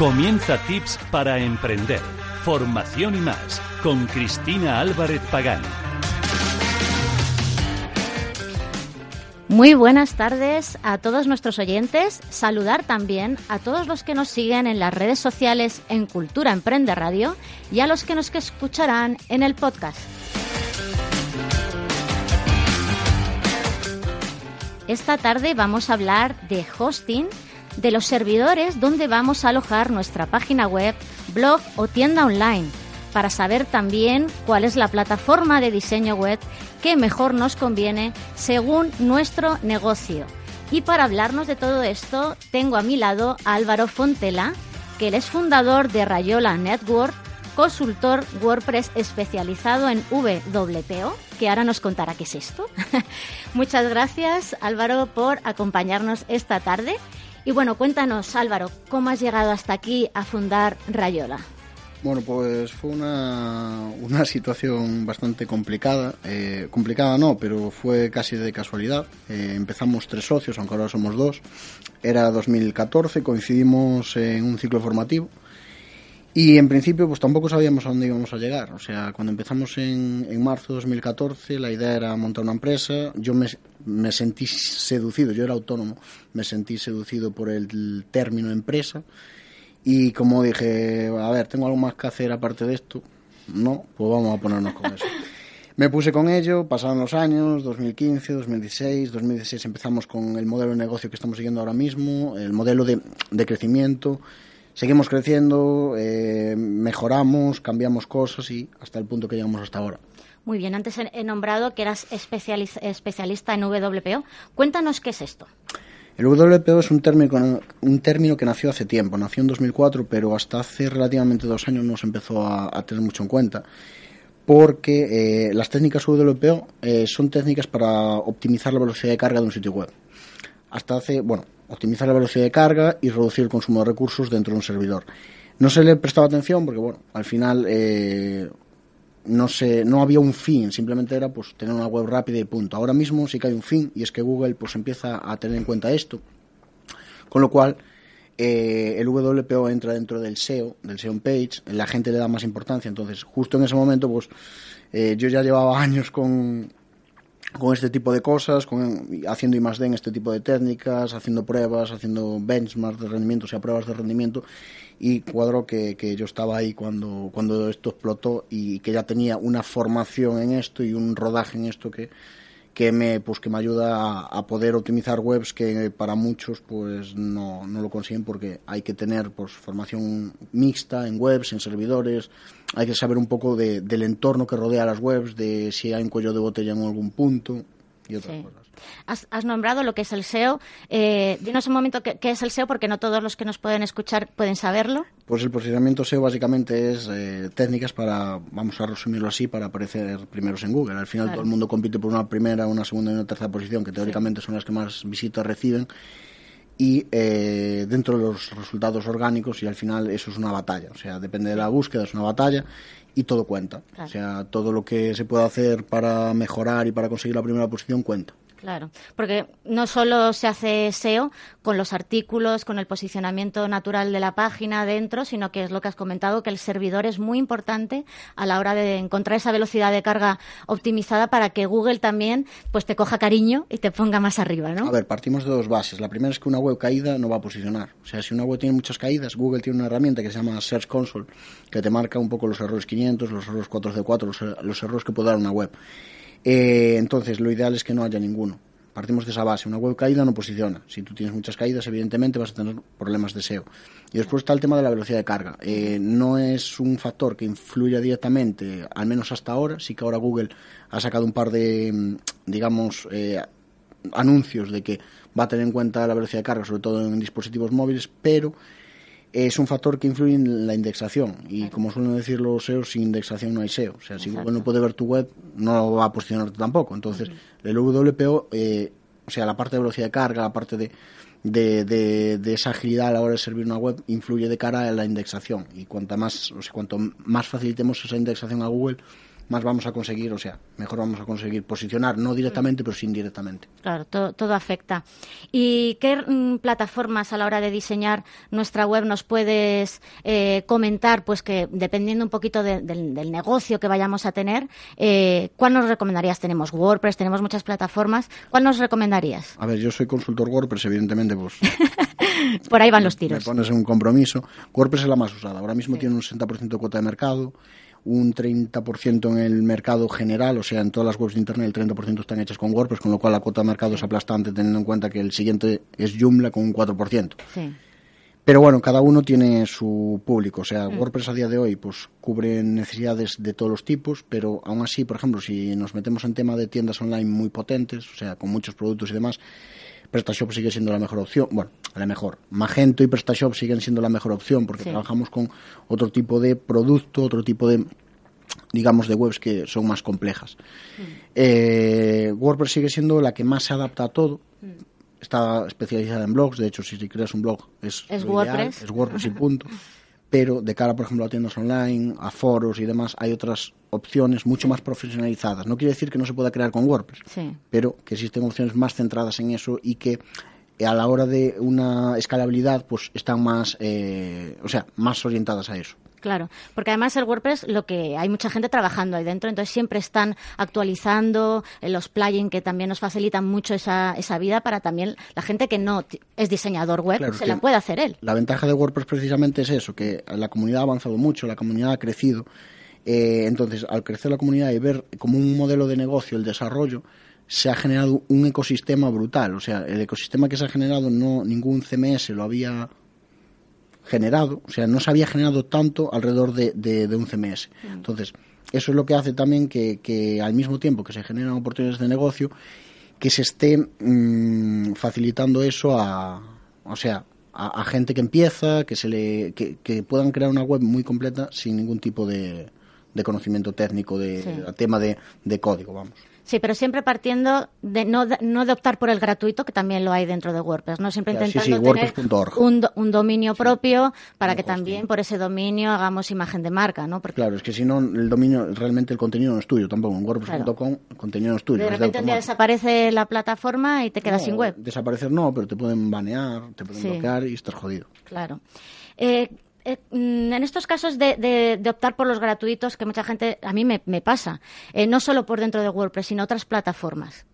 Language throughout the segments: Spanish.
Comienza Tips para Emprender, Formación y más con Cristina Álvarez Pagán. Muy buenas tardes a todos nuestros oyentes. Saludar también a todos los que nos siguen en las redes sociales en Cultura Emprende Radio y a los que nos escucharán en el podcast. Esta tarde vamos a hablar de hosting, de los servidores donde vamos a alojar nuestra página web, blog o tienda online, para saber también cuál es la plataforma de diseño web que mejor nos conviene según nuestro negocio. Y para hablarnos de todo esto, tengo a mi lado a Álvaro Fontela, que él es fundador de Rayola Network, consultor WordPress especializado en WPO, que ahora nos contará qué es esto. Muchas gracias, Álvaro, por acompañarnos esta tarde. Y bueno, cuéntanos, Álvaro, ¿cómo has llegado hasta aquí a fundar Rayola? Bueno, pues fue una, una situación bastante complicada. Eh, complicada no, pero fue casi de casualidad. Eh, empezamos tres socios, aunque ahora somos dos. Era 2014, coincidimos en un ciclo formativo. Y en principio, pues tampoco sabíamos a dónde íbamos a llegar. O sea, cuando empezamos en, en marzo de 2014, la idea era montar una empresa. Yo me, me sentí seducido, yo era autónomo, me sentí seducido por el término empresa y como dije, a ver, tengo algo más que hacer aparte de esto, no, pues vamos a ponernos con eso. Me puse con ello, pasaron los años, 2015, 2016, 2016 empezamos con el modelo de negocio que estamos siguiendo ahora mismo, el modelo de, de crecimiento, seguimos creciendo, eh, mejoramos, cambiamos cosas y hasta el punto que llegamos hasta ahora. Muy bien, antes he nombrado que eras especialista en WPO. Cuéntanos qué es esto. El WPO es un término, un término que nació hace tiempo, nació en 2004, pero hasta hace relativamente dos años no se empezó a, tener mucho en cuenta, porque eh, las técnicas WPO eh, son técnicas para optimizar la velocidad de carga de un sitio web. Hasta hace, bueno, optimizar la velocidad de carga y reducir el consumo de recursos dentro de un servidor. No se le prestaba atención porque, bueno, al final eh, no se, no había un fin, simplemente era pues tener una web rápida y punto. Ahora mismo sí que hay un fin y es que Google pues empieza a tener en cuenta esto, con lo cual eh, el WPO entra dentro del SEO, del SEO page, la gente le da más importancia, entonces justo en ese momento pues eh, yo ya llevaba años con, con este tipo de cosas, con, haciendo I más D en este tipo de técnicas, haciendo pruebas, haciendo benchmarks de rendimiento, o sea, pruebas de rendimiento, y cuadro que, que yo estaba ahí cuando, cuando esto explotó y que ya tenía una formación en esto y un rodaje en esto que, que me pues que me ayuda a, poder optimizar webs que para muchos pues no, no, lo consiguen porque hay que tener pues formación mixta en webs, en servidores, hay que saber un poco de, del entorno que rodea las webs, de si hay un cuello de botella en algún punto y otras cosas. Has, nombrado lo que es el SEO. Eh, dinos un momento qué, es el SEO, porque no todos los que nos pueden escuchar pueden saberlo. Pues el posicionamiento SEO básicamente es eh, técnicas para, vamos a resumirlo así, para aparecer primeros en Google. Al final todo el mundo compite por una primera, una segunda y una tercera posición, que teóricamente son las que más visitas reciben y eh, dentro de los resultados orgánicos y al final eso es una batalla, o sea, depende de la búsqueda, es una batalla y todo cuenta, o sea, todo lo que se puede hacer para mejorar y para conseguir la primera posición cuenta. Claro, porque no solo se hace SEO con los artículos, con el posicionamiento natural de la página dentro, sino que es lo que has comentado, que el servidor es muy importante a la hora de encontrar esa velocidad de carga optimizada para que Google también pues te coja cariño y te ponga más arriba, ¿no? A ver, partimos de dos bases. La primera es que una web caída no va a posicionar. O sea, si una web tiene muchas caídas, Google tiene una herramienta que se llama Search Console, que te marca un poco los errores 500, los errores 4C4, los, los errores que puede dar una web. Eh, entonces, lo ideal es que no haya ninguno. Partimos de esa base. Una web caída no posiciona. Si tú tienes muchas caídas, evidentemente vas a tener problemas de SEO. Y después está el tema de la velocidad de carga. Eh, no es un factor que influya directamente, al menos hasta ahora. Sí que ahora Google ha sacado un par de, mm, digamos, eh, anuncios de que va a tener en cuenta la velocidad de carga, sobre todo en dispositivos móviles, pero es un factor que influye en la indexación. Y como suelen decir los SEO, sin indexación no hay SEO. O sea, si Google no puede ver tu web, no va a posicionarte tampoco. Entonces, el WPO, eh, o sea, la parte de velocidad de carga, la parte de, de, de, esa agilidad a la hora de servir una web, influye de cara a la indexación. Y cuanto más, o sea, cuanto más facilitemos esa indexación a Google, más vamos a conseguir, o sea, mejor vamos a conseguir posicionar, no directamente, pero sí indirectamente. Claro, todo, afecta. ¿Y qué mm, plataformas a la hora de diseñar nuestra web nos puedes eh, comentar? Pues que dependiendo un poquito del, negocio que vayamos a tener, eh, ¿cuál nos recomendarías? Tenemos WordPress, tenemos muchas plataformas. ¿Cuál nos recomendarías? A ver, yo soy consultor WordPress, evidentemente, pues. Por ahí van los tiros. Me pones en un compromiso. WordPress es la más usada. Ahora mismo tiene un 60% de cuota de mercado un 30% en el mercado general, o sea, en todas las webs de Internet el 30% están hechas con WordPress, con lo cual la cuota de mercado es aplastante teniendo en cuenta que el siguiente es Joomla con un 4%. Sí. Pero bueno, cada uno tiene su público. O sea, mm. WordPress a día de hoy pues cubre necesidades de todos los tipos, pero aún así, por ejemplo, si nos metemos en tema de tiendas online muy potentes, o sea, con muchos productos y demás, PrestaShop sigue siendo la mejor opción. Bueno, la mejor. Magento y PrestaShop siguen siendo la mejor opción porque trabajamos con otro tipo de producto, otro tipo de digamos de webs que son más complejas. Mm. Eh, WordPress sigue siendo la que más se adapta a todo. Mm. Está especializada en blogs, de hecho si creas un blog es, ¿Es WordPress. es WordPress y punto. pero de cara, por ejemplo, a tiendas online, a foros y demás, hay otras opciones mucho más profesionalizadas. No quiere decir que no se pueda crear con WordPress, pero que existen opciones más centradas en eso y que eh, a la hora de una escalabilidad, pues están más, eh, o sea, más orientadas a eso. Claro, porque además el WordPress, lo que hay mucha gente trabajando ahí dentro, entonces siempre están actualizando eh, los plugins que también nos facilitan mucho esa, esa vida para también la gente que no es diseñador web, se la puede hacer él. La ventaja de WordPress precisamente es eso, que la comunidad ha avanzado mucho, la comunidad ha crecido. Eh, entonces, al crecer la comunidad y ver como un modelo de negocio el desarrollo, se ha generado un ecosistema brutal. O sea, el ecosistema que se ha generado, no ningún CMS lo había generado, o sea, no se había generado tanto alrededor de, de, un CMS. Mm. Entonces, eso es lo que hace también que, que, al mismo tiempo que se generan oportunidades de negocio, que se esté mm, facilitando eso a, o sea, a, gente que empieza, que se le, que, puedan crear una web muy completa sin ningún tipo de, de conocimiento técnico de, tema de, de código, vamos. Sí, pero siempre partiendo de no, no de optar por el gratuito, que también lo hay dentro de WordPress, ¿no? Siempre intentando tener un, un, dominio propio para que también por ese dominio hagamos imagen de marca, ¿no? Porque... Claro, es que si no, el dominio, realmente el contenido no es tuyo tampoco. En WordPress.com el contenido no es tuyo. De repente un día desaparece la plataforma y te quedas sin web. Desaparecer no, pero te pueden banear, te pueden bloquear y estás jodido. Claro. Eh, eh, mm, en estos casos de, optar por los gratuitos, que mucha gente, a mí me, pasa, eh, no solo por dentro de WordPress, sino otras plataformas,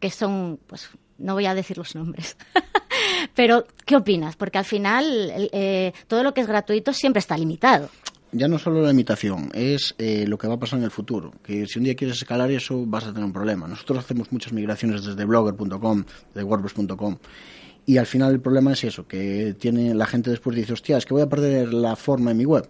que son, pues, no voy a decir los nombres. Pero, ¿qué opinas? Porque al final eh, todo lo que es gratuito siempre está limitado. Ya no solo la limitación, es lo que va a pasar en el futuro. Que si un día quieres escalar eso, vas a tener un problema. Nosotros hacemos muchas migraciones desde blogger.com, de wordpress.com y al final el problema es eso, que tiene la gente después dice, hostia, es que voy a perder la forma en mi web.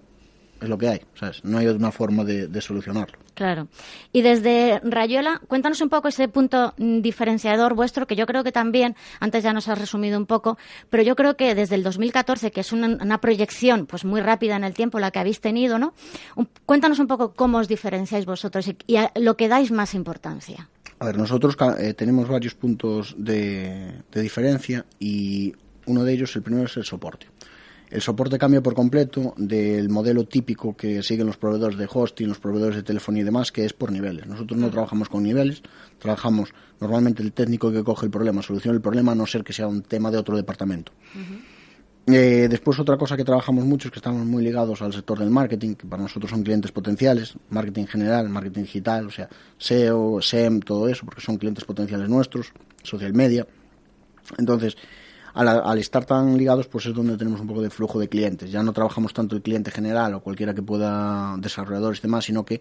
Es lo que hay, ¿sabes? No hay otra forma de, solucionarlo. Claro. Y desde Rayuela, cuéntanos un poco ese punto diferenciador vuestro, que yo creo que también, antes ya nos has resumido un poco, pero yo creo que desde el 2014, que es una, proyección pues muy rápida en el tiempo la que habéis tenido, ¿no? cuéntanos un poco cómo os diferenciáis vosotros y, a lo que dais más importancia. A ver, nosotros eh, tenemos varios puntos de, diferencia y uno de ellos, el primero, es el soporte. El soporte cambia por completo del modelo típico que siguen los proveedores de hosting, los proveedores de telefonía y demás, que es por niveles. Nosotros no trabajamos con niveles, trabajamos normalmente el técnico que coge el problema, soluciona el problema, a no ser que sea un tema de otro departamento. Eh, después otra cosa que trabajamos mucho es que estamos muy ligados al sector del marketing, que para nosotros son clientes potenciales, marketing general, marketing digital, o sea, SEO, SEM, todo eso, porque son clientes potenciales nuestros, social media. Entonces, al, estar tan ligados, pues es donde tenemos un poco de flujo de clientes. Ya no trabajamos tanto el cliente general o cualquiera que pueda, desarrolladores y demás, sino que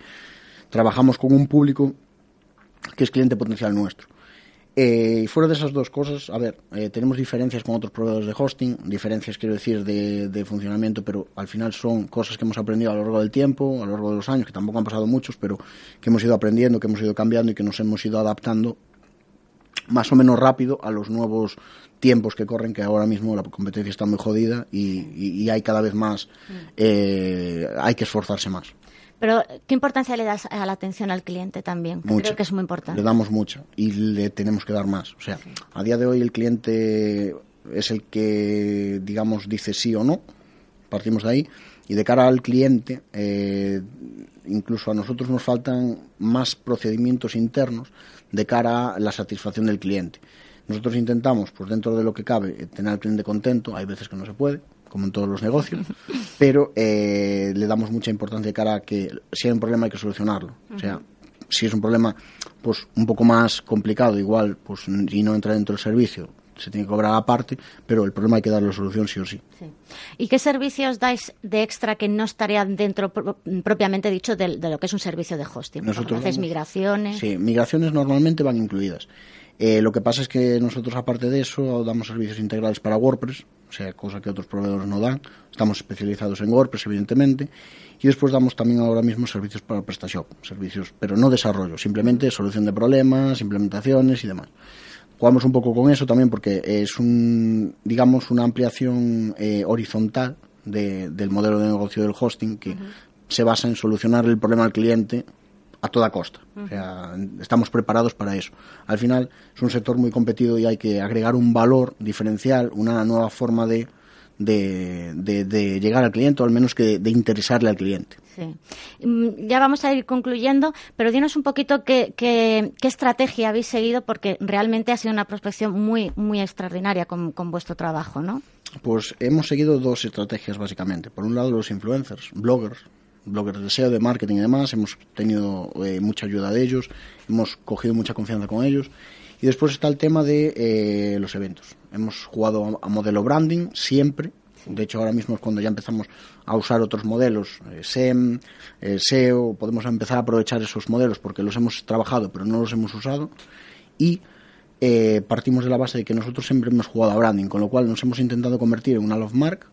trabajamos con un público que es cliente potencial nuestro. Eh, y fuera de esas dos cosas, a ver, eh, tenemos diferencias con otros proveedores de hosting, diferencias quiero decir de, funcionamiento, pero al final son cosas que hemos aprendido a lo largo del tiempo, a lo largo de los años, que tampoco han pasado muchos, pero que hemos ido aprendiendo, que hemos ido cambiando y que nos hemos ido adaptando más o menos rápido a los nuevos tiempos que corren, que ahora mismo la competencia está muy jodida y, hay cada vez más, eh, hay que esforzarse más. Pero, ¿qué importancia le das a la atención al cliente también? Creo que es muy importante. Le damos mucha y le tenemos que dar más. O sea, a día de hoy el cliente es el que, digamos, dice sí o no. Partimos de ahí. Y de cara al cliente, eh, incluso a nosotros nos faltan más procedimientos internos de cara a la satisfacción del cliente. Nosotros intentamos, pues dentro de lo que cabe, tener al cliente contento. Hay veces que no se puede, como en todos los negocios, pero eh, le damos mucha importancia de cara a que si hay un problema hay que solucionarlo. O sea, si es un problema pues un poco más complicado, igual, pues y no entra dentro del servicio, se tiene que cobrar aparte, pero el problema hay que darle solución sí o sí. ¿Y qué servicios dais de extra que no estarían dentro propiamente dicho de, lo que es un servicio de hosting? Nosotros ¿Hacéis migraciones? Sí, migraciones normalmente van incluidas. Eh, lo que pasa es que nosotros, aparte de eso, damos servicios integrales para WordPress, o sea, cosa que otros proveedores no dan. Estamos especializados en WordPress, evidentemente. Y después damos también ahora mismo servicios para PrestaShop, servicios, pero no desarrollo, simplemente solución de problemas, implementaciones y demás. Jugamos un poco con eso también porque es un, digamos, una ampliación eh, horizontal del modelo de negocio del hosting que se basa en solucionar el problema al cliente a toda costa. O sea, estamos preparados para eso. Al final es un sector muy competido y hay que agregar un valor diferencial, una nueva forma de, de, llegar al cliente o al menos que de, interesarle al cliente. Sí. Mm, ya vamos a ir concluyendo, pero dinos un poquito qué, qué, estrategia habéis seguido porque realmente ha sido una prospección muy, muy extraordinaria con, con vuestro trabajo, ¿no? Pues hemos seguido dos estrategias básicamente. Por un lado los influencers, bloggers, bloggers de SEO, de marketing y demás. Hemos tenido eh, mucha ayuda de ellos, hemos cogido mucha confianza con ellos. Y después está el tema de eh, los eventos. Hemos jugado a, modelo branding siempre. De hecho, ahora mismo es cuando ya empezamos a usar otros modelos, eh, SEM, SEO. Podemos empezar a aprovechar esos modelos porque los hemos trabajado, pero no los hemos usado. Y partimos de la base de que nosotros siempre hemos jugado a branding, con lo cual nos hemos intentado convertir en una love mark.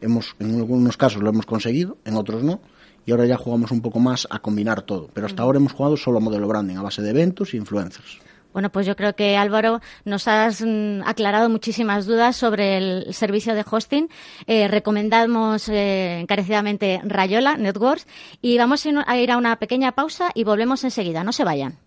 Hemos, en algunos casos lo hemos conseguido, en otros no y ahora ya jugamos un poco más a combinar todo. Pero hasta ahora hemos jugado solo a modelo branding, a base de eventos e influencers. Bueno, pues yo creo que Álvaro nos has mm, aclarado muchísimas dudas sobre el servicio de hosting. Eh, recomendamos eh, encarecidamente Rayola Networks y vamos a ir a una pequeña pausa y volvemos enseguida. No se vayan.